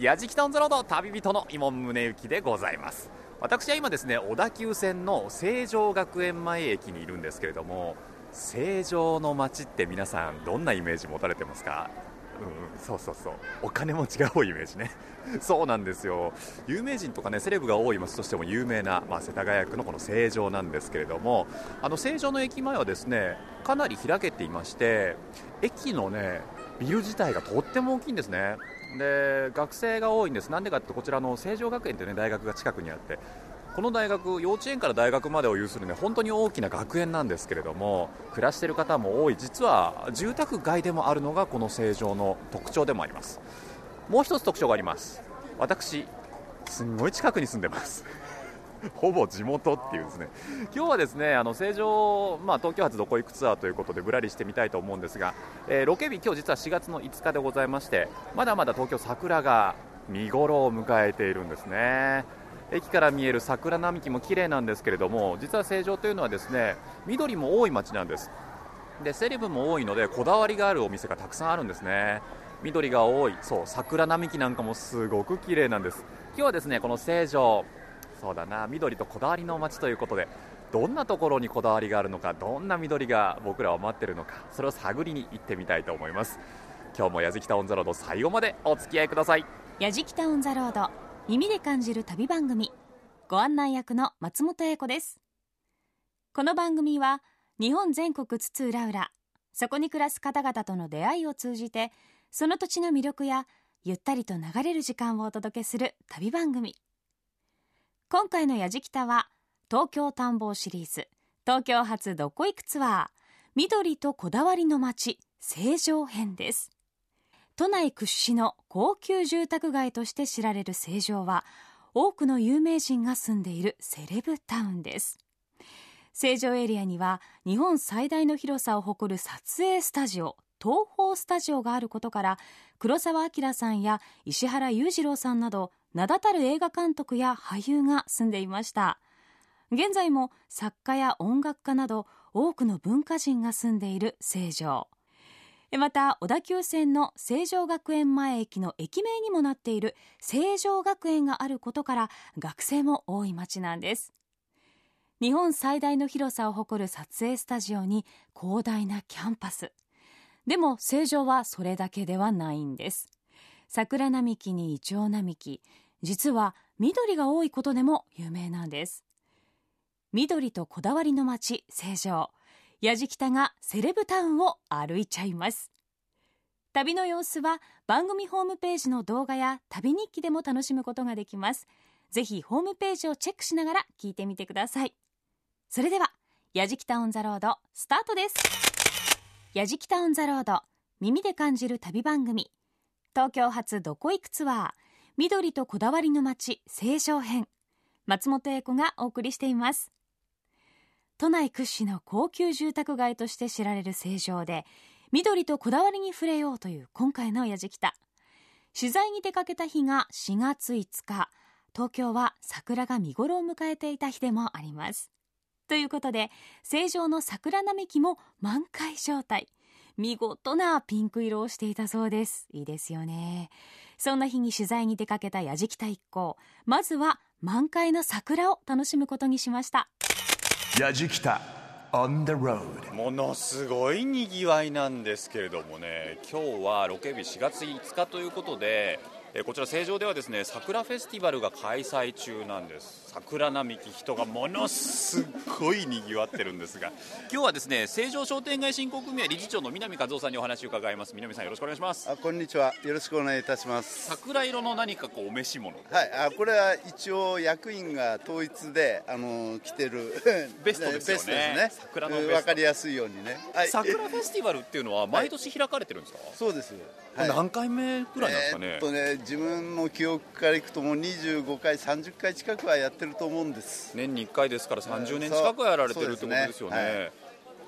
やじきたオンザロード旅人の伊門宗行でございます。私は今ですね小田急線の成城学園前駅にいるんですけれども成城の街って皆さんどんなイメージ持たれてますか？うん、そうそうそう。お金持ちが多いイメージね。そうなんですよ。有名人とかねセレブが多い街としても有名な、まあ、世田谷区のこの成城なんですけれどもあの成城の駅前はですねかなり開けていまして駅のねビル自体がとっても大きいんですね。で学生が多いんです。なんでかってこちらの成城学園という、ね、大学が近くにあってこの大学幼稚園から大学までを有するね本当に大きな学園なんですけれども暮らしている方も多い。実は住宅街でもあるのがこの成城の特徴でもあります。もう一つ特徴があります。私すんごい近くに住んでます。ほぼ地元っていうですね。今日はですねあの成城、まあ、東京発どこ行くツアーということでぶらりしてみたいと思うんですが、えー、ロケ日、今日実は4月の5日でございましてまだまだ東京、桜が見頃を迎えているんですね。駅から見える桜並木も綺麗なんですけれども実は成城というのはですね緑も多い街なんです。でセレブも多いのでこだわりがあるお店がたくさんあるんですね。緑が多いそう桜並木なんかもすごく綺麗なんです。今日はですねこの成城そうだな。緑とこだわりの街ということでどんなところにこだわりがあるのかどんな緑が僕らを待ってるのかそれを探りに行ってみたいと思います。今日もやじきたオンザロード最後までお付き合いください。やじきたオンザロード耳で感じる旅番組。ご案内役の松本英子です。この番組は日本全国津々浦々そこに暮らす方々との出会いを通じてその土地の魅力やゆったりと流れる時間をお届けする旅番組。今回の「やじきた」は東京探訪シリーズ。東京発どこ行くツアー緑とこだわりの街成城編です。都内屈指の高級住宅街として知られる成城は多くの有名人が住んでいるセレブタウンです。成城エリアには日本最大の広さを誇る撮影スタジオ東宝スタジオがあることから黒澤明さんや石原裕次郎さんなど名だたる映画監督や俳優が住んでいました。現在も作家や音楽家など多くの文化人が住んでいる成城。また小田急線の成城学園前駅の駅名にもなっている成城学園があることから学生も多い町なんです。日本最大の広さを誇る撮影スタジオに広大なキャンパス。でも成城はそれだけではないんです。桜並木にイチョウ並木。実は緑が多いことでも有名なんです。緑とこだわりの街成城。やじきたがセレブタウンを歩いちゃいます。旅の様子は番組ホームページの動画や旅日記でも楽しむことができます。ぜひホームページをチェックしながら聞いてみてください。それではやじきたオンザロードスタートです。やじきたオンザロード耳で感じる旅番組。東京発どこ行くツアー緑とこだわりの街成城編。松本英子がお送りしています。都内屈指の高級住宅街として知られる成城で緑とこだわりに触れようという今回のやじきた。取材に出かけた日が4月5日。東京は桜が見頃を迎えていた日でもあります。ということで成城の桜並木も満開状態。見事なピンク色をしていたそうです。いいですよね。そんな日に取材に出かけたやじきた一行。まずは満開の桜を楽しむことにしました。やじきた On the road ものすごいにぎわいなんですけれどもね。今日はロケ日4月5日ということでえこちら成城ではですね桜フェスティバルが開催中なんです桜並木人がものすごいにぎわってるんですが。今日はですね成城商店街振興組合理事長の南和夫さんにお話を伺います。南さんよろしくお願いします。あこんにちは。よろしくお願いいたします。桜色の何かこうお召し物。はい。あこれは一応役員が統一であの着てる。ベストですよね。ね。桜の分かりやすいようにね、はい、桜フェスティバルっていうのは毎年開かれてるんですか、はい、そうです。はい、何回目ぐらいなんですかね、えー、っとね自分の記憶からいくともう25回30回近くはやってると思うんです。年に1回ですから30年近くやられてるってことですよね、ね。はい、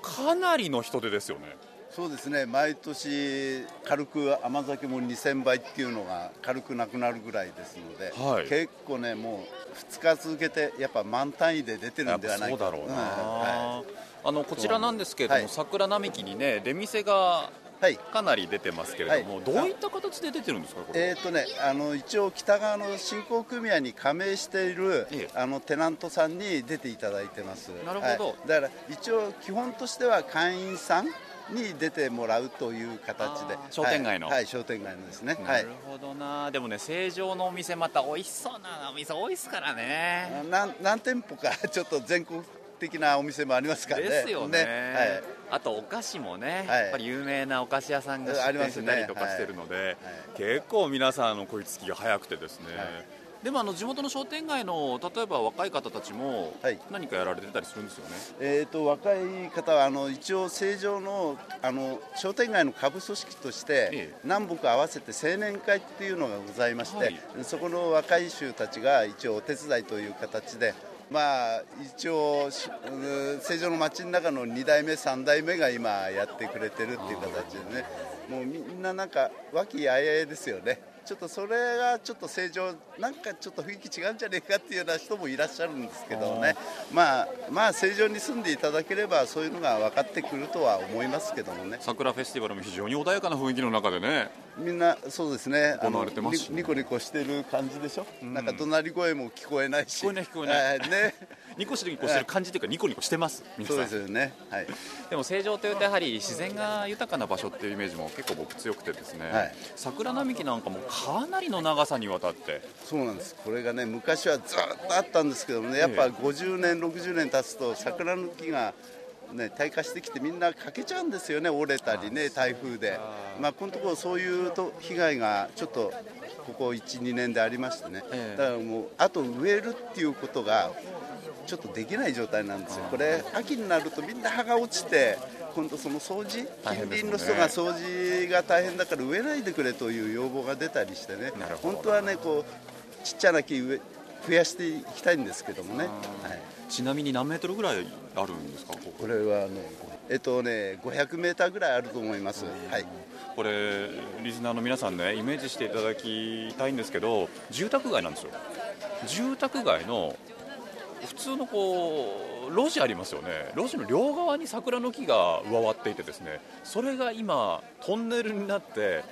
かなりの人手ですよね。そうですね。毎年軽く甘酒も2000倍っていうのが軽くなくなるぐらいですので、はい、結構ねもう2日続けてやっぱ満単位で出てるんではないか。そうだろうな、はい、あのこちらなんですけれども、桜並木にね出店がはい、かなり出てますけれども、はい、どういった形で出てるんですか、えーとね、あの一応、北側の振興組合に加盟している、ええ、あのテナントさんに出ていただいてます。なるほど、だから一応、基本としては会員さんに出てもらうという形で。商店街の、はい、はい、商店街のですね。なるほどな、でもね成城のお店また美味しそうなお店多いですからね。何店舗か ちょっと全国的なお店もありますからね。ですよね、ね、はい、あとお菓子もね、はい、やっぱり有名なお菓子屋さんが出店したりとかしてるので、ねはい、結構皆さんの食いつきが早くてですね、でもあの地元の商店街の例えば若い方たちも何かやられてたりするんですよね、えーと、若い方はあの一応、正常のあの商店街の下部組織として、南北合わせて青年会っていうのがございまして、はい、そこの若い衆たちが一応お手伝いという形で。まあ、一応、成城の街の中の2代目、3代目が今やってくれてるっていう形でね、もうみんななんか和気あいあいですよね。ちょっとそれがちょっと正常なんかちょっと雰囲気違うんじゃねえかっていうような人もいらっしゃるんですけどね。まあまあ正常に住んでいただければそういうのが分かってくるとは思いますけどもね。桜フェスティバルも非常に穏やかな雰囲気の中でね。みんなそうですね。行われてます、ね、ニコニコしてる感じでしょ、うん、なんか怒鳴り声も聞こえないし。聞こえない聞こえない、ねニコニコしてる感じというか、ニコニコしてます、そうですよね、はい、でも成城というと、やはり自然が豊かな場所っていうイメージも結構僕、強くてですね、はい、桜並木なんかもかなりの長さにわたって。そうなんです、これがね、昔はずっとあったんですけどね、やっぱ50年、60年経つと、桜の木がね、退化してきてみんな欠けちゃうんですよね、折れたりね、台風で、まあ、このところそういうと被害がちょっとここ1、2年でありましてね、だからもう、あと植えるっていうことがちょっとできない状態なんですよ、これ、秋になるとみんな葉が落ちて、今度、その掃除、近隣の人が掃除が大変だから植えないでくれという要望が出たりしてね、本当はね、こうちっちゃな木増やしていきたいんですけどもね、はい、ちなみに何メートルぐらいあるんですか、これはね、えっとね、500メーターぐらいあると思います。はい。これリスナーの皆さんねイメージしていただきたいんですけど住宅街なんですよ。住宅街の普通のこう路地ありますよね。路地の両側に桜の木が上わっていてですねそれが今トンネルになって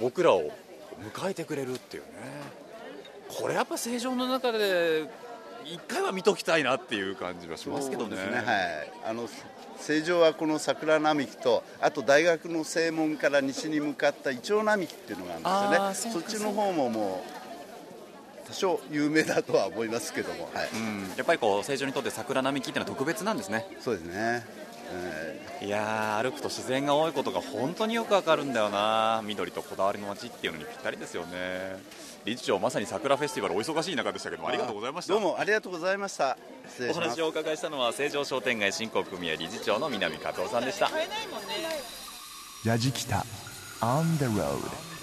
僕らを迎えてくれるっていうね。これやっぱ正常の中で一回は見ときたいなっていう感じはしますけどね。ね。はい、あの正常はこの桜並木とあと大学の正門から西に向かったイチョウ並木っていうのがあるんですよね。そっちの方ももう多少有名だとは思いますけども、はい、うん。やっぱりこう成城にとって桜並木っていうのは特別なんですね。そうですね、いや歩くと自然が多いことが本当によくわかるんだよな。緑とこだわりの街っていうのにぴったりですよね。理事長まさに桜フェスティバルお忙しい中でしたけどありがとうございました。どうもありがとうございました。お話をお伺いしたのは成城商店街振興組合理事長の南和夫さんでした。ラジキタ On the road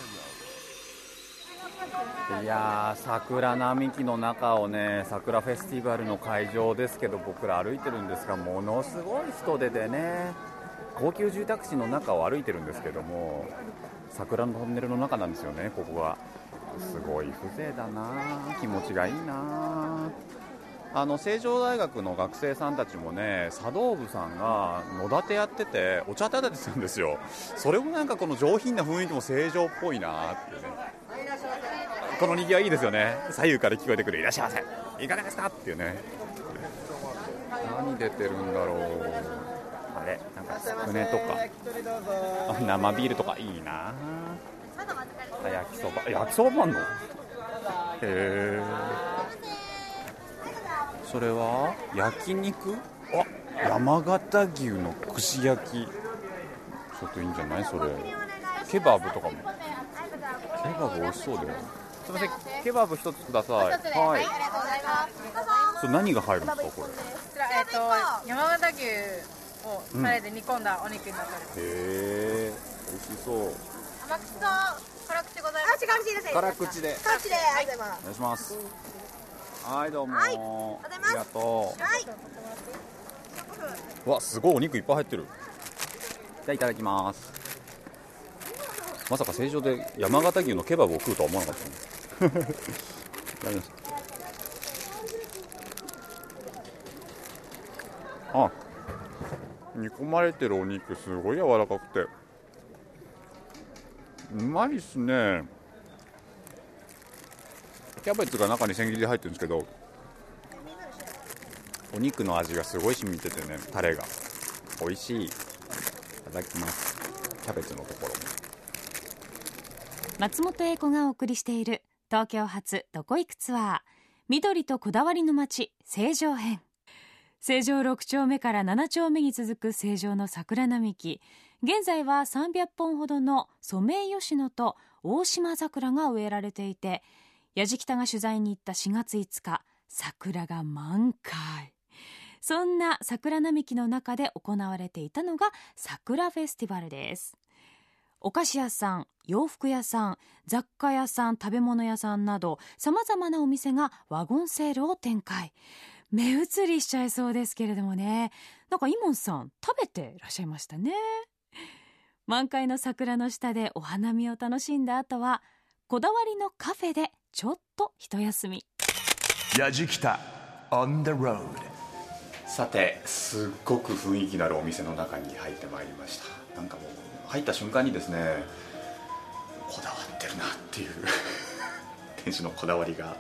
いや桜並木の中をね桜フェスティバルの会場ですけど僕ら歩いてるんですがものすごい人出でね高級住宅地の中を歩いてるんですけども桜のトンネルの中なんですよねここは。すごい風情だな気持ちがいいな。あの成城大学の学生さんたちもね茶道部さんが野立てやっててお茶立てするんですよ。それもなんかこの上品な雰囲気も成城っぽいなってね。このにぎわいいですよね。左右から聞こえてくる。いらっしゃいませ。いかがですか？っていうね。何出てるんだろう。あれ？なんかつくねとか。生ビールとかいいな。焼きそば。焼きそばもあんの？へえ。それは？焼肉？あ山形牛の串焼き。ちょっといいんじゃない？それ。ケバブとかも。ケバブ美味しそうだよすみません。ケバブ一つください。はい、ありがとうございます。それ何が入るんですかこれこちらえっ、ー、と山形牛をタレで煮込んだお肉になっております、うん、へえ美味しそう。甘口と辛口ございます。辛口です辛口で。辛口で。ありがとうございます。お願いします。はいどうも、はい、ありがとうはいわすごいお肉いっぱい入ってる。じゃあいただきます。まさか正常で山形牛のケバブを食うとは思わなかったね あ煮込まれてるお肉すごい柔らかくて。うまいっすね。キャベツが中に千切りで入ってるんですけどお肉の味がすごい染みててねタレが。美味しい。いただきます。キャベツのところ。松本英子がお送りしている東京発どこ行くツアー緑とこだわりの街成城編。成城6丁目から7丁目に続く成城の桜並木。現在は300本ほどのソメイヨシノと大島桜が植えられていて矢敷北が取材に行った4月5日桜が満開。そんな桜並木の中で行われていたのが桜フェスティバルです。お菓子屋さん洋服屋さん雑貨屋さん食べ物屋さんなどさまざまなお店がワゴンセールを展開。目移りしちゃいそうですけれどもね。なんかイモンさん食べていらっしゃいましたね。満開の桜の下でお花見を楽しんだ後はこだわりのカフェでちょっと一休み。やじきた on the road さてすっごく雰囲気のあるお店の中に入ってまいりました。なんかもう入った瞬間にですねこだわってるなっていう 店主のこだわりが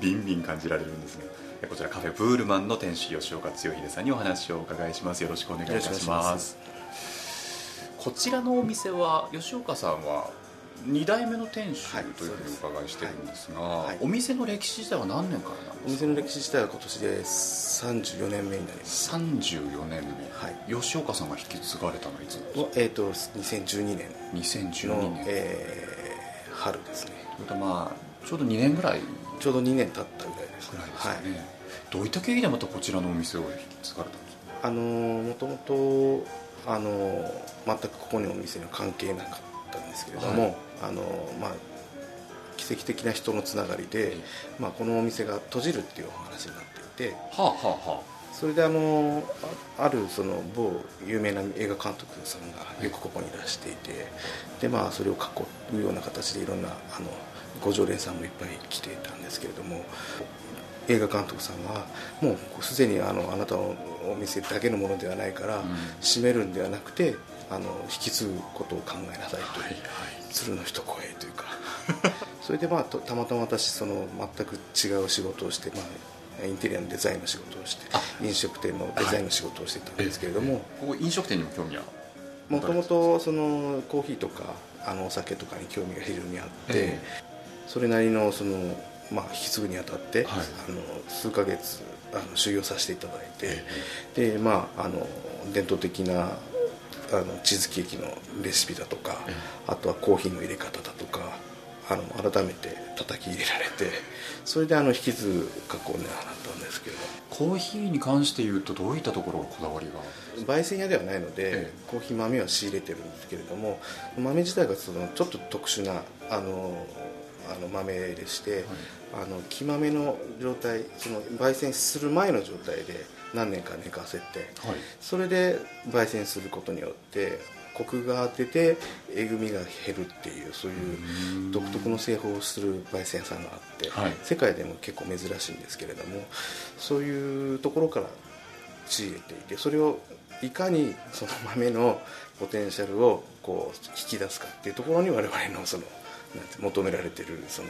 ビンビン感じられるんですね。こちらカフェブールマンの店主吉岡剛秀さんにお話をお伺いします。よろしくお願いいたします。こちらのお店は吉岡さんは2代目の店主というふうにお伺いしてるんですが、はいはい、お店の歴史自体は何年からなんですか？お店の歴史自体は今年で34年目になります。34年目、はい、吉岡さんが引き継がれたのはいつえっ、ー、と2012年2012年。えー、春ですね。まあちょうど2年ぐらい。ちょうど2年経ったぐらいですぐらいですね、はい、どういった経緯でまたこちらのお店を引き継がれたんですか？あのもともとあの全くここにお店には関係なかったんですけれども、はい、あのまあ奇跡的な人のつながりで、まあ、このお店が閉じるっていうお話になっていて、はあはあはあ。それであのあるその某有名な映画監督さんがよくここにいらしていてでまあそれを囲うような形でいろんなあのご常連さんもいっぱい来ていたんですけれども映画監督さんはもうすでにあのあなたのお店だけのものではないから、うん、閉めるんではなくてあの引き継ぐことを考えなさいという、はいはい、鶴の一声というか。それでまあたまたま私その全く違う仕事をして、まあ、インテリアのデザインの仕事をして飲食店のデザインの仕事をしてたんですけれども、はい、ここ飲食店にも興味は？もともとそのコーヒーとかあのお酒とかに興味が非常にあって、えー、それなりのそのまあ、引き継ぐにあたって、はい、あの数ヶ月あの修行させていただいて、でまああの伝統的なあのチーズケーキのレシピだとか、あとはコーヒーの入れ方だとかあの改めて叩き入れられてそれであの引き継ぐ格好になったんですけど。コーヒーに関して言うとどういったところがこだわりが？焙煎屋ではないので、ええ、コーヒー豆は仕入れてるんですけれども豆自体がそのちょっと特殊なあのあの豆でして、はい、あの木豆の状態その焙煎する前の状態で何年か寝かせて、はい、それで焙煎することによってコクが出てえぐみが減るっていうそういう独特の製法をする焙煎屋さんがあって、はい、世界でも結構珍しいんですけれどもそういうところから仕入れていてそれをいかにその豆のポテンシャルをこう引き出すかっていうところに我々のその求められてるその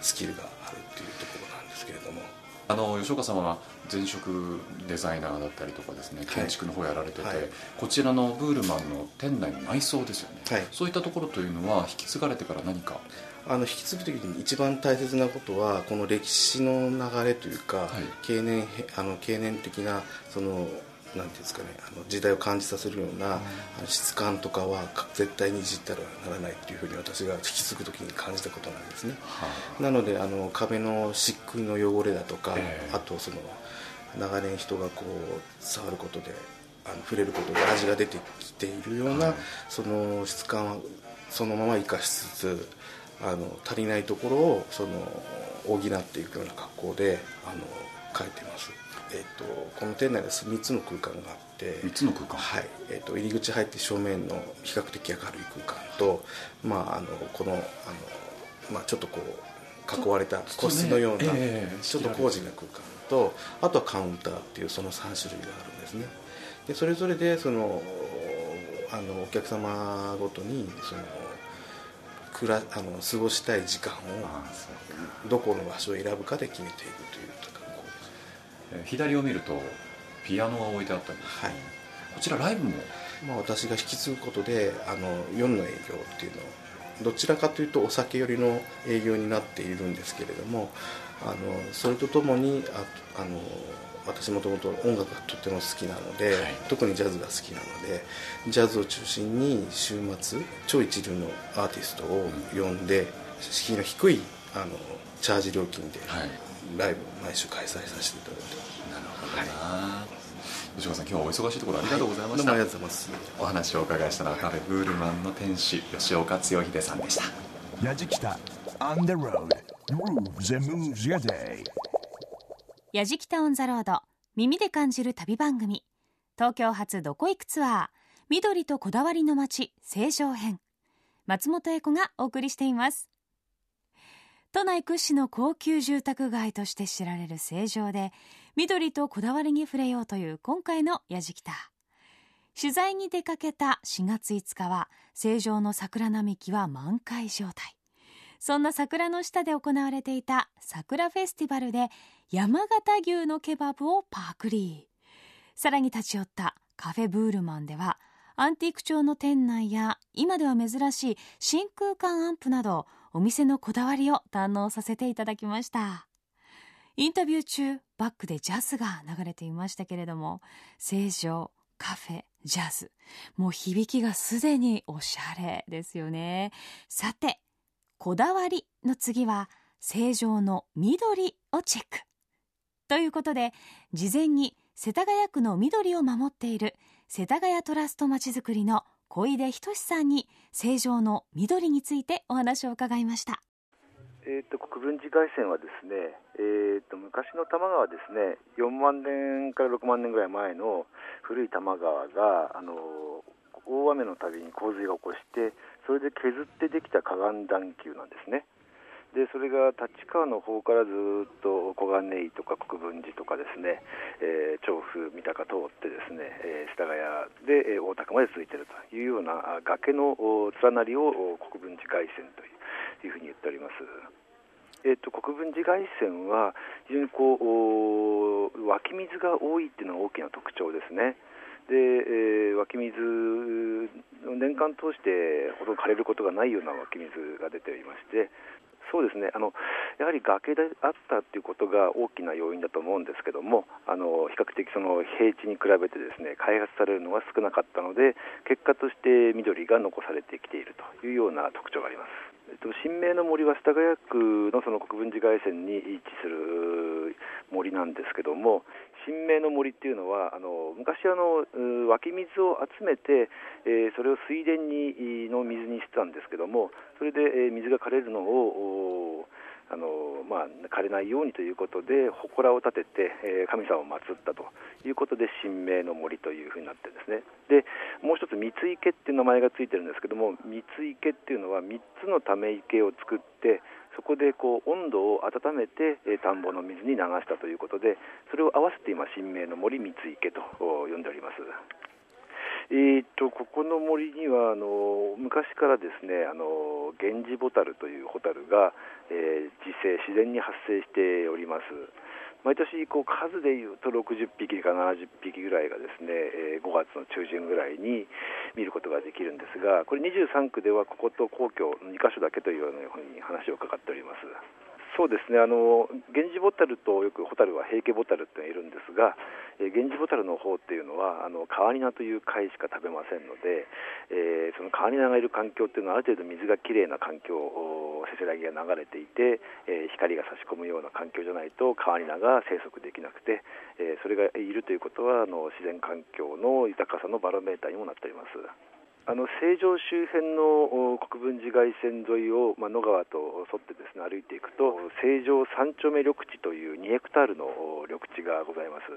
スキルがあるっていうところなんですけれども。あの吉岡様は前職デザイナーだったりとかですね建築の方やられてて、はい。はい、こちらのブールマンの店内の内装ですよね、はい、そういったところというのは引き継がれてから何か？あの引き継ぐ時に一番大切なことはこの歴史の流れというか、経年あの経年的なそのなんていうんですかねあの時代を感じさせるような、うん、質感とかは絶対にいじったらならないっていうふうに私が引き継ぐ時に感じたことなんですね、はあ、なのであの壁の漆喰の汚れだとか、えー、あとその長年人がこう触ることであの触れることで味が出てきているような、はい、その質感はそのまま生かしつつあの足りないところをその補っていくような格好であの書いてますえーと、この店内で3つの空間があって3つの空間？はい、えーと、入り口入って正面の比較的明るい空間と、まあ、あのこのあの、まあ、ちょっとこう囲われた個室のようなちょ,、えー、ちょっと工事な空間とあとはカウンターっていうその3種類があるんですね。でそれぞれでそのあのお客様ごとにその暮らあの過ごしたい時間をどこの場所を選ぶかで決めていくえ左を見るとピアノが置いてあったり、はい、こちらライブも、まあ、私が引き継ぐことであの夜の営業っていうのをどちらかというとお酒寄りの営業になっているんですけれどもあのそれとともにああの私もともと音楽がとっても好きなので、はい、特にジャズが好きなのでジャズを中心に週末超一流のアーティストを呼んで、敷居の低いあのチャージ料金で、ライブを毎週開催させていただいてます。なるほどな、吉川さん今日はお忙しいところありがとうございました、はい、ありがとうございます。お話をお伺いしたのはカフェブールマンの店主吉岡剛秀さんでした。矢敷北 On the road. Grooves and Moves Your Day. 矢敷北オンザロード耳で感じる旅番組。東京発どこ行くツアー緑とこだわりの街成城編。松本英子がお送りしています都内屈指の高級住宅街として知られる成城で緑とこだわりに触れようという今回のやじきた。取材に出かけた4月5日は成城の桜並木は満開状態。そんな桜の下で行われていた桜フェスティバルで山形牛のケバブをパークリ。ーさらに立ち寄ったカフェブールマンではアンティーク調の店内や今では珍しい真空管アンプなどお店のこだわりを堪能させていただきました。インタビュー中バックでジャズが流れていましたけれども成城カフェジャズもう響きがすでにおしゃれですよね。さてこだわりの次は成城の緑をチェック。ということで事前に世田谷区の緑を守っている世田谷トラストまちづくりの小出仁さんに正常の緑についてお話を伺いました。えーと、国分寺海線はですね、えーと、昔の多摩川ですね4万年から6万年ぐらい前の古い多摩川があの大雨のたびに洪水が起こしてそれで削ってできた河岸段丘なんですね。でそれが立川の方からずっと小金井とか国分寺とかですね、えー、調布、三鷹通ってですね、えー、世田谷で、えー、大田区まで続いているというような崖の連なりを国分寺外線というふうに言っております。えーと、国分寺外線は非常にこう湧き水が多いっていうのが大きな特徴ですね。で、えー、湧き水年間通してほとんど枯れることがないような湧き水が出ておりましてそうですねあのやはり崖であったということが大きな要因だと思うんですけどもあの比較的その平地に比べてですね開発されるのが少なかったので結果として緑が残されてきているというような特徴があります。新名の森は世田谷区のその国分寺外線に位置する森なんですけども新名の森っていうのはあの昔あの湧き水を集めて、えー、それを水田にの水にしてたんですけどもそれで、え、水が枯れるのをあのまあ、枯れないようにということで祠を建てて、え、神様を祀ったということで神明の森というふうになってるんですね。でもう一つ三池っていう名前がついてるんですけども三池っていうのは3つのため池を作ってそこでこう温度を温めて、え、田んぼの水に流したということでそれを合わせて今神明の森三池と呼んでおります。えーと、ここの森にはあの昔からですねあの源氏ボタルというホタルが、えー、自生自然に発生しております。毎年こう数でいうと60匹か70匹ぐらいがですね、えー、5月の中旬ぐらいに見ることができるんですがこれ23区ではここと皇居2か所だけというようなふうに話を伺っております。そうですねあの源氏ボタルとよくホタルは平家ボタルっているんですが、えー、源氏ボタルの方っていうのはあの川ニナという貝しか食べませんので、えー、その川ニナがいる環境っていうのはある程度水がきれいな環境せせらぎが流れていて、えー、光が差し込むような環境じゃないと川ニナが生息できなくて、えそれがいるということはあの自然環境の豊かさのバロメーターにもなっております。あの成城周辺の国分寺外線沿いを、まあ、野川と沿ってですね歩いていくと成城三丁目緑地という2ヘクタールの緑地がございます。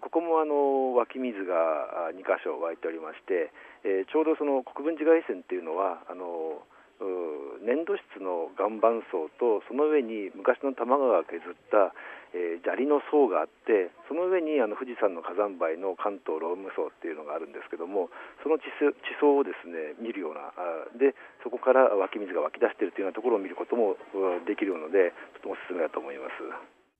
ここもあの湧き水が2箇所湧いておりまして、えー、ちょうどその国分寺外線っていうのはあの粘土質の岩盤層とその上に昔の多摩川が削ったえー、砂利の層があってその上にあの富士山の火山灰の関東ローム層っていうのがあるんですけどもその地層をですね見るようなでそこから湧き水が湧き出しているというようなところを見ることもできるのでとてもおすすめだと思います。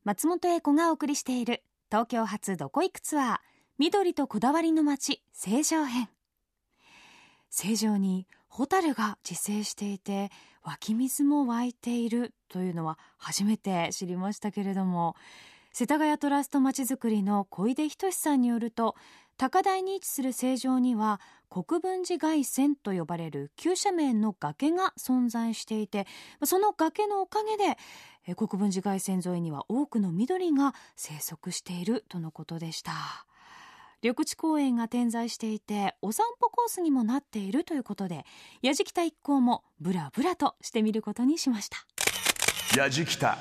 松本英子がお送りしている東京発どこ行くツアー緑とこだわりの街成城編。成城にホタルが自生していて湧き水も湧いているというのは初めて知りましたけれども世田谷トラストまちづくりの小出仁さんによると高台に位置する成城には国分寺外線と呼ばれる急斜面の崖が存在していてその崖のおかげで国分寺外線沿いには多くの緑が生息しているとのことでした。緑地公園が点在していてお散歩コースにもなっているということで矢敷北一行もブラブラとしてみることにしました。矢敷北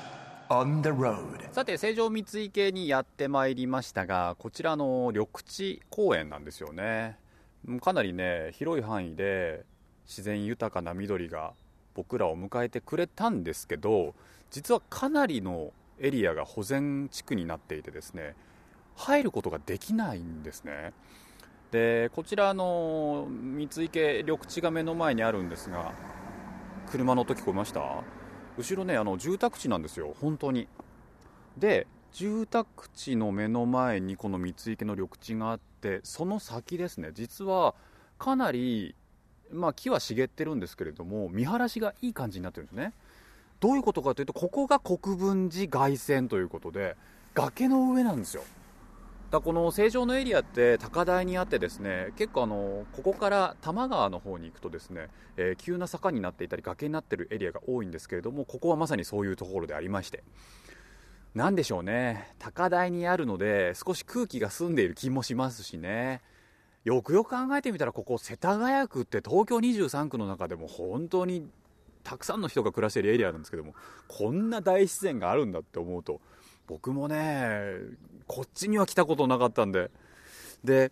On the road さて成城三井系にやってまいりましたがこちらの緑地公園なんですよね。かなりね広い範囲で自然豊かな緑が僕らを迎えてくれたんですけど実はかなりのエリアが保全地区になっていてですね入ることができないんですね。でこちらの三井家緑地が目の前にあるんですが車の音聞こえました？後ろねあの住宅地なんですよ。本当に。で住宅地の目の前にこの三井家の緑地があってその先ですね。実はかなりまあ、木は茂ってるんですけれども見晴らしがいい感じになってるんですね。どういうことかというとここが国分寺外線ということで崖の上なんですよ。だこの成城のエリアって高台にあってですね結構あのここから多摩川の方に行くとですね、えー、急な坂になっていたり崖になっているエリアが多いんですけれどもここはまさにそういうところでありまして。何でしょうね。高台にあるので少し空気が澄んでいる気もしますしね。よくよく考えてみたらここ世田谷区って東京23区の中でも本当にたくさんの人が暮らしているエリアなんですけどもこんな大自然があるんだって思うと僕もねこっちには来たことなかったんで。で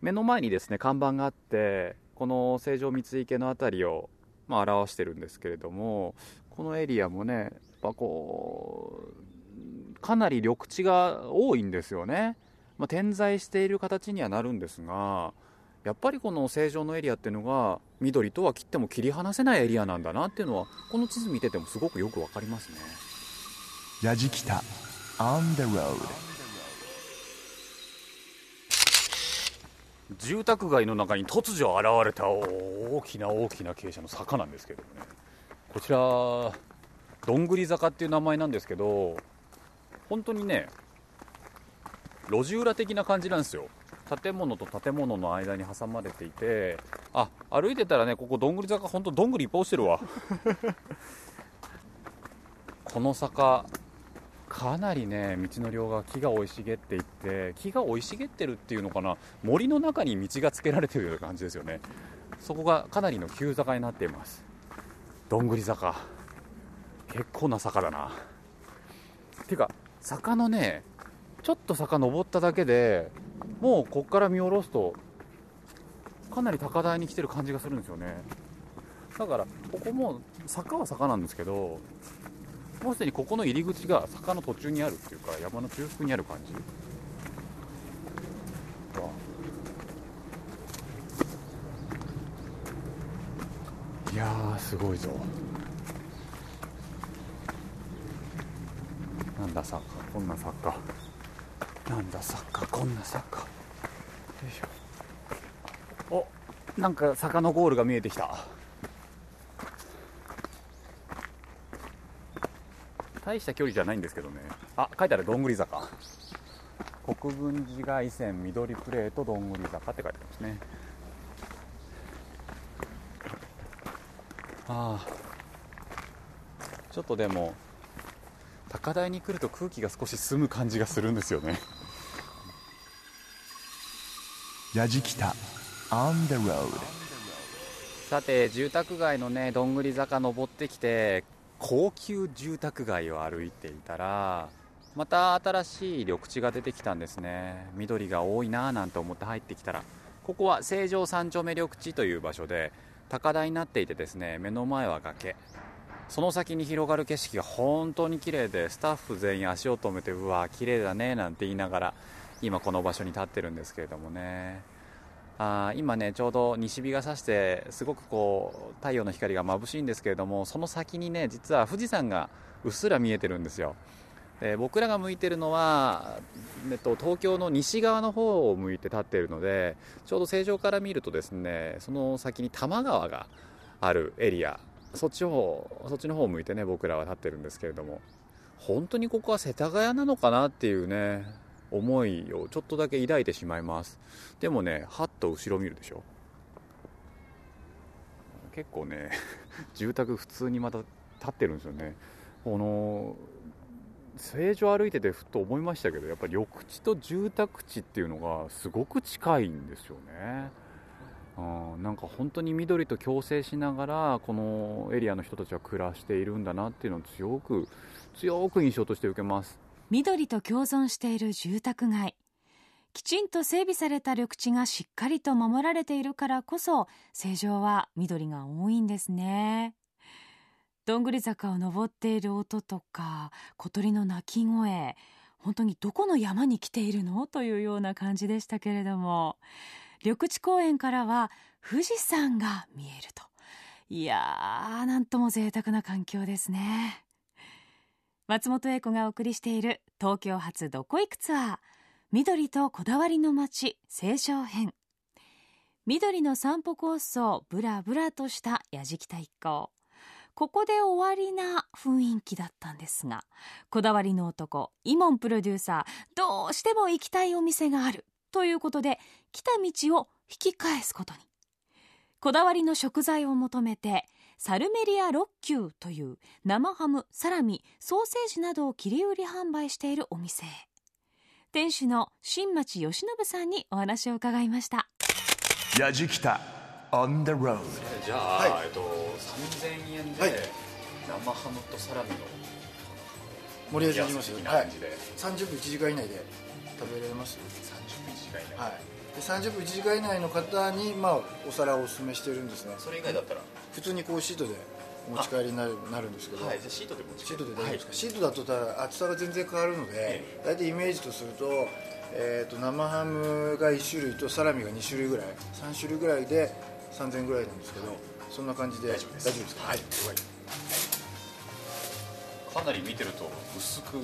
目の前にですね看板があってこの成城三井家の辺りを、まあ、表してるんですけれどもこのエリアもねやっぱこうかなり緑地が多いんですよね、まあ、点在している形にはなるんですがやっぱりこの成城のエリアっていうのが緑とは切っても切り離せないエリアなんだなっていうのはこの地図見ててもすごくよく分かりますね。矢敷北 On the road. 住宅街の中に突如現れた大きな大きな傾斜の坂なんですけどもね。こちらどんぐり坂っていう名前なんですけど本当にね路地裏的な感じなんですよ。建物と建物の間に挟まれていてあ歩いてたらねここどんぐり坂本当どんぐりいっぱい落ちてるわ。この坂かなりね道の両側木が生い茂っていって木が生い茂ってるっていうのかな森の中に道がつけられてるような感じですよね。そこがかなりの急坂になっています。どんぐり坂。結構な坂だな。ていうか坂のねちょっと坂登っただけでもうこっから見下ろすとかなり高台に来てる感じがするんですよね。だからここも坂は坂なんですけどもうすでにここの入り口が坂の途中にあるっていうか山の中腹にある感じ？いやーすごいぞ。なんだサッカーこんなサッカーなんだサッカーこんなサッカーよいしょ。おなんか坂のゴールが見えてきた大した距離じゃないんですけどね。あ書いてあるどんぐり坂。国分寺外線緑プレートどんぐり坂って書いてありますね。ああ。ちょっとでも高台に来ると空気が少し澄む感じがするんですよね。矢敷北 On the road さて住宅街のねどんぐり坂登ってきて高級住宅街を歩いていたらまた新しい緑地が出てきたんですね。緑が多いなぁなんて思って入ってきたら。ここは成城三丁目緑地という場所で高台になっていてですね目の前は崖。その先に広がる景色が本当に綺麗でスタッフ全員足を止めてうわ綺麗だねなんて言いながら今この場所に立ってるんですけれどもね。あ今ねちょうど西日が差してすごくこう太陽の光が眩しいんですけれどもその先にね実は富士山がうっすら見えてるんですよ。で僕らが向いてるのは、えっと、東京の西側の方を向いて立っているのでちょうど正常から見るとですねその先に多摩川があるエリアそっちの方そっちの方を向いてね僕らは立ってるんですけれども。本当にここは世田谷なのかなっていうね。思いをちょっとだけ抱いてしまいます。でもねはっと後ろ見るでしょ。結構ね 住宅普通にまた立ってるんですよね。この正常歩いててふと思いましたけどやっぱり緑地と住宅地っていうのがすごく近いんですよね。なんか本当に緑と共生しながらこのエリアの人たちは暮らしているんだなっていうのを強く強く印象として受けます。緑と共存している住宅街。きちんと整備された緑地がしっかりと守られているからこそ成城は緑が多いんですね。どんぐり坂を登っている音とか小鳥の鳴き声本当にどこの山に来ているの？というような感じでしたけれども緑地公園からは富士山が見えると。いやーなんとも贅沢な環境ですね。松本英子がお送りしている東京発どこ行くツアー緑とこだわりの街青少編。緑の散歩コースをブラブラとした矢敷田一行。ここで終わりな雰囲気だったんですがこだわりの男イモンプロデューサーどうしても行きたいお店があるということで来た道を引き返すことに。こだわりの食材を求めてサルメリアロッキューという生ハムサラミソーセージなどを切り売り販売しているお店。へ店主の新町義信さんにお話を伺いました。矢じきた on the road じゃあ、はい、えっと、3000円で、生ハムとサラミの盛り上げていきますよ、はい、30分1時間以内で。食べれます30分1時間以内、はい。で30分1時間以内の方に、まあ、お皿をおすすめしてるんですね。それ以外だったら？普通にこうシートでお持ち帰りになるなるんですけど、はい、じゃシートで持ちシートで大丈夫ですか、はい、シートだとた厚さが全然変わるので、大体イメージとすると,、えーと、生ハムが1種類とサラミが2種類ぐらい3種類ぐらいで3000円ぐらいなんですけどそんな感じで大丈夫です。大丈夫ですか？はい、かなり見てると薄く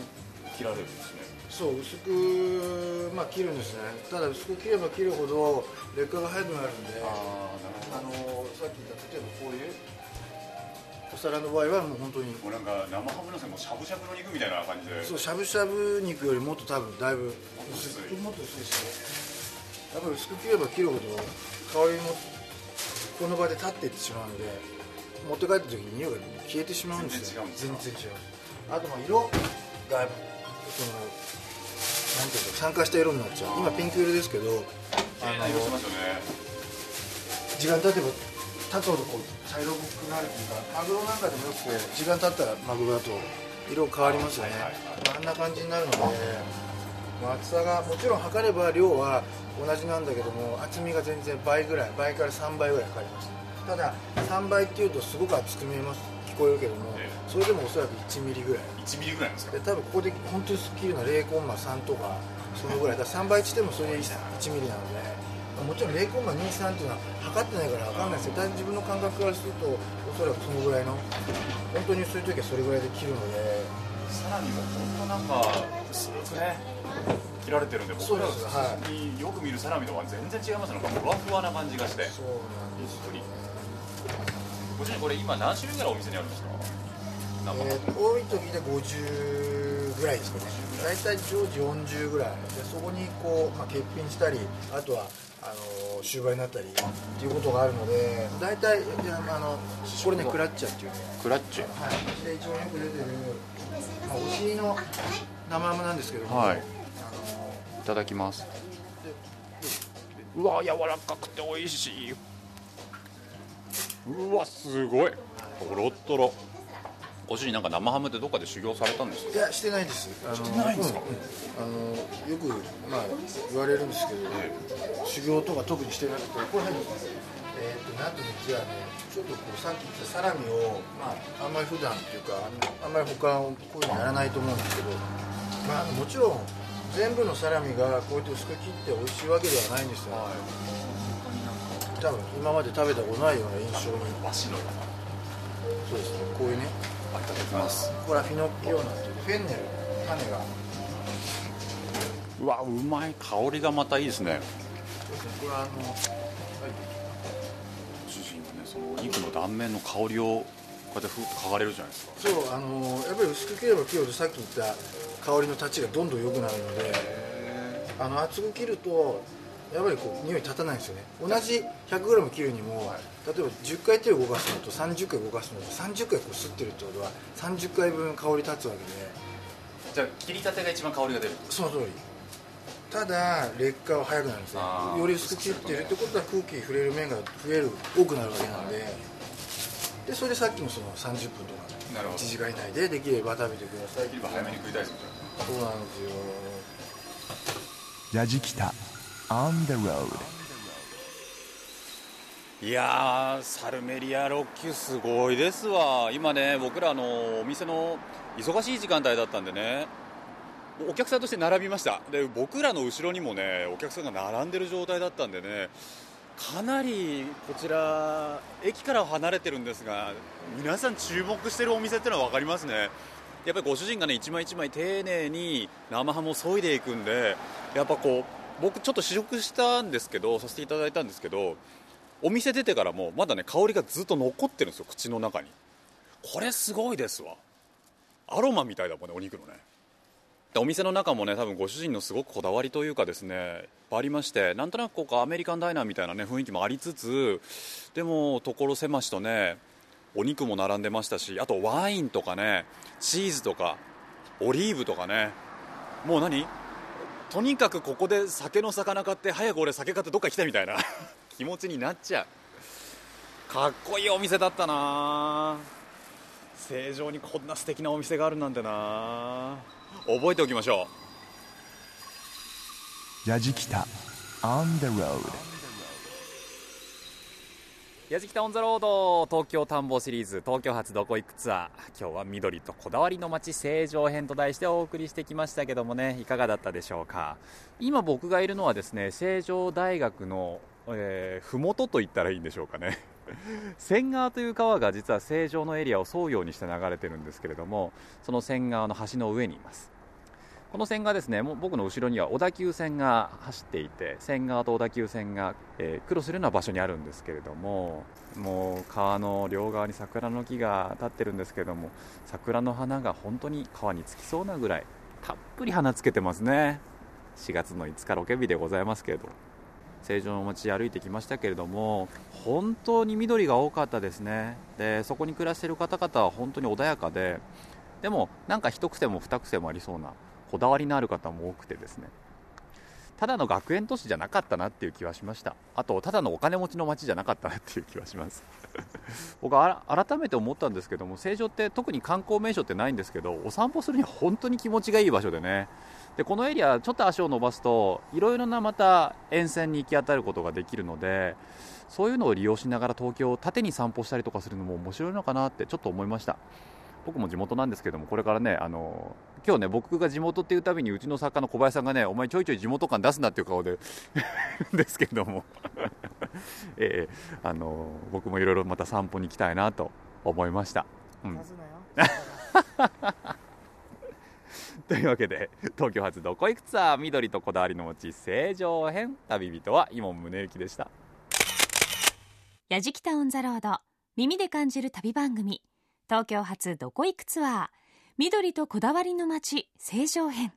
切られるんですね。そう薄く、まあ、切るんですね。ただ薄く切れば切るほど劣化が早くなるんであのさっき言った例えばこういうお皿の場合はもう本当に。もうなんか生ハムのせもしゃぶしゃぶの肉みたいな感じで。そうしゃぶしゃぶ肉よりもっと多分だいぶ薄い。もっと薄いしやっぱり薄く切れば切るほど香りもこの場で立っていってしまうので持って帰った時に匂いが消えてしまうんですよ。全然違うあとまあ色がそのなんていうか酸化した色になっちゃう。今ピンク色ですけどあの時間経てば経つほどこう茶色くなるというかマグロなんかでもよくて時間経ったらマグロだと色変わりますよね、あんな感じになるので、厚さがもちろん測れば量は同じなんだけども厚みが全然倍ぐらい倍から3倍ぐらいかかります。ただ3倍っていうとすごく厚く見えます聞こえるけども、それでもおそらく1ミリぐらい。1ミリぐらいですか？で多分ここで本当にスッキリの0コンマ3とかそのぐらい。だ3倍してもそれで1ミリなのでもちろん0コンマ23っていうのは測ってないから分かんないですけど自分の感覚からするとおそらくそのぐらいの本当に薄い時はそれぐらいで切るので。さらにも本当なんか薄くね切られてるんで僕ら普通によく見るサラミとは全然違いますなんかふわふわな感じがして。そうなんですご主人これ今何種類ぐらいお店にあるんですか？えー、多い時で50ぐらいですかね。大体常時40ぐらい。でそこにこう、まあ、欠品したりあとはあの終売になったりっていうことがあるので大体あのこれねクラッチャーっていうね。クラッチはい。で一番よく出てる、まあ、お尻の生ハムなんですけども、はい、あのいただきます。うわ柔らかくて美味しい。うわすごい。とろとろご主人なんか生ハムってどっかで修行されたんですか？いやしてないです。してないんですか、うん、あのよくまあ言われるんですけど、修行とか特にしてなくてこれえーと、なんと実はねちょっとこうさっき言ったサラミを、まあ、あんまり普段っていうかあんまり他こういうのやらないと思うんですけど、まあ、もちろん全部のサラミがこうやって薄く切って美味しいわけではないんですよ、はい、多分今まで食べたことないような印象にそうですね。こういうねいただきます。これはフィノッキオナっていうフェンネル種が。うわうまい香りがまたいいですね。そうですねこれはあのそのお肉の断面の香りをこうやってふ嗅がれるじゃないですか。そうあのやっぱり薄く切れば切るほどさっき言った香りの立ちがどんどん良くなるのであの厚く切るとやっぱりこう匂い立たないんですよね。同じ 100g 切るにも、例えば10回手を動かすのと30回動かすのと30回こう吸ってるってことは30回分香り立つわけで。じゃあ切りたてが一番香りが出るその通り。ただ劣化は早くなるんですね。より薄く切ってるってことは空気に触れる面が増える多くなるわけなんで。でそれでさっきのその30分とか1時間以内でできれば食べてく。ださいできれば早めに食いたいですよそうなんですよ。やじきた On the road. いやサルメリアロッキュすごいですわ。今ね僕らのお店の忙しい時間帯だったんでねお客さんとして並びました。で僕らの後ろにもねお客さんが並んでる状態だったんでねかなりこちら駅から離れてるんですが皆さん注目してるお店ってのは分かりますね。やっぱりご主人がね一枚一枚丁寧に生ハムを削いでいくんでやっぱこう僕ちょっと試食したんですけどさせていただいたんですけどお店出てからもまだね香りがずっと残ってるんですよ口の中に。これすごいですわ。アロマみたいだもんねお肉のね。でお店の中もね多分ご主人のすごくこだわりというかですねいっぱいありましてなんとなくこうアメリカンダイナーみたいなね雰囲気もありつつでも所狭しとねお肉も並んでましたしあとワインとかねチーズとかオリーブとかねもう何？とにかくここで酒の魚買って早く俺酒買ってどっか行きたいみたいな。気持ちになっちゃう。かっこいいお店だったな。正常にこんな素敵なお店があるなんてな。覚えておきましょう。やじきた。On the road やじきたオンザロード東京探訪シリーズ東京発どこ行くツアー。今日は緑とこだわりの街成城編と題してお送りしてきましたけどもねいかがだったでしょうか？今僕がいるのはですね成城大学の、えー、麓と言ったらいいんでしょうかね。仙川という川が実は成城のエリアを沿うようにして流れてるんですけれどもその仙川の橋の上にいます。この線がですねもう僕の後ろには小田急線が走っていて線側と小田急線が、えー、クロスするような場所にあるんですけれどももう川の両側に桜の木が立ってるんですけれども桜の花が本当に川につきそうなぐらいたっぷり花つけてますね。4月の5日ロケ日でございますけれど成城の街歩いてきましたけれども本当に緑が多かったですね。でそこに暮らしている方々は本当に穏やかででもなんか一癖も二癖もありそうなこだわりのある方も多くてですね。ただの学園都市じゃなかったなっていう気はしました。あとただのお金持ちの街じゃなかったなっていう気はします。僕は改めて思ったんですけども成城って特に観光名所ってないんですけどお散歩するには本当に気持ちがいい場所でね。でこのエリアちょっと足を伸ばすといろいろなまた沿線に行き当たることができるのでそういうのを利用しながら東京を縦に散歩したりとかするのも面白いのかなってちょっと思いました。僕も地元なんですけどもこれからねあの今日ね僕が地元っていうたびにうちの作家の小林さんがねお前ちょいちょい地元感出すなっていう顔で ですけども。えー、あの僕もいろいろまた散歩に行きたいなと思いました、うん、というわけで東京発どこ行くツアー緑とこだわりの街成城編旅人は伊門宗行でした。やじきたオンザロード耳で感じる旅番組東京発どこ行くツアー緑とこだわりの街成城編。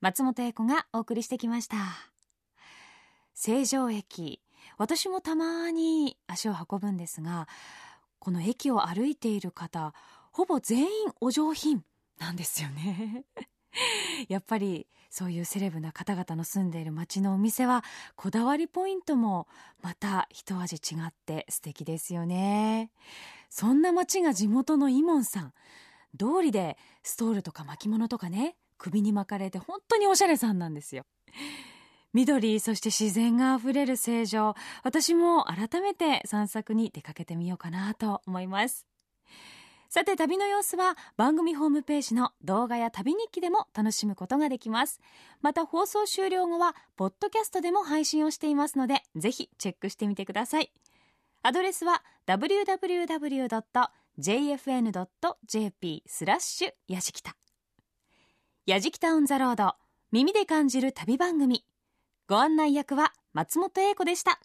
松本英子がお送りしてきました。成城駅。私もたまに足を運ぶんですがこの駅を歩いている方ほぼ全員お上品なんですよね。やっぱりそういうセレブな方々の住んでいる街のお店はこだわりポイントもまた一味違って素敵ですよね。そんな街が地元のイモンさん。通りでストールとか巻物とかね首に巻かれて本当におしゃれさんなんですよ。緑そして自然があふれる成城。私も改めて散策に出かけてみようかなと思います。さて旅の様子は番組ホームページの動画や旅日記でも楽しむことができます。また放送終了後はポッドキャストでも配信をしていますのでぜひチェックしてみてください。アドレスは www.jfn.jp スラッシュやじきた。やじきたオンザロード耳で感じる旅番組。ご案内役は松本英子でした。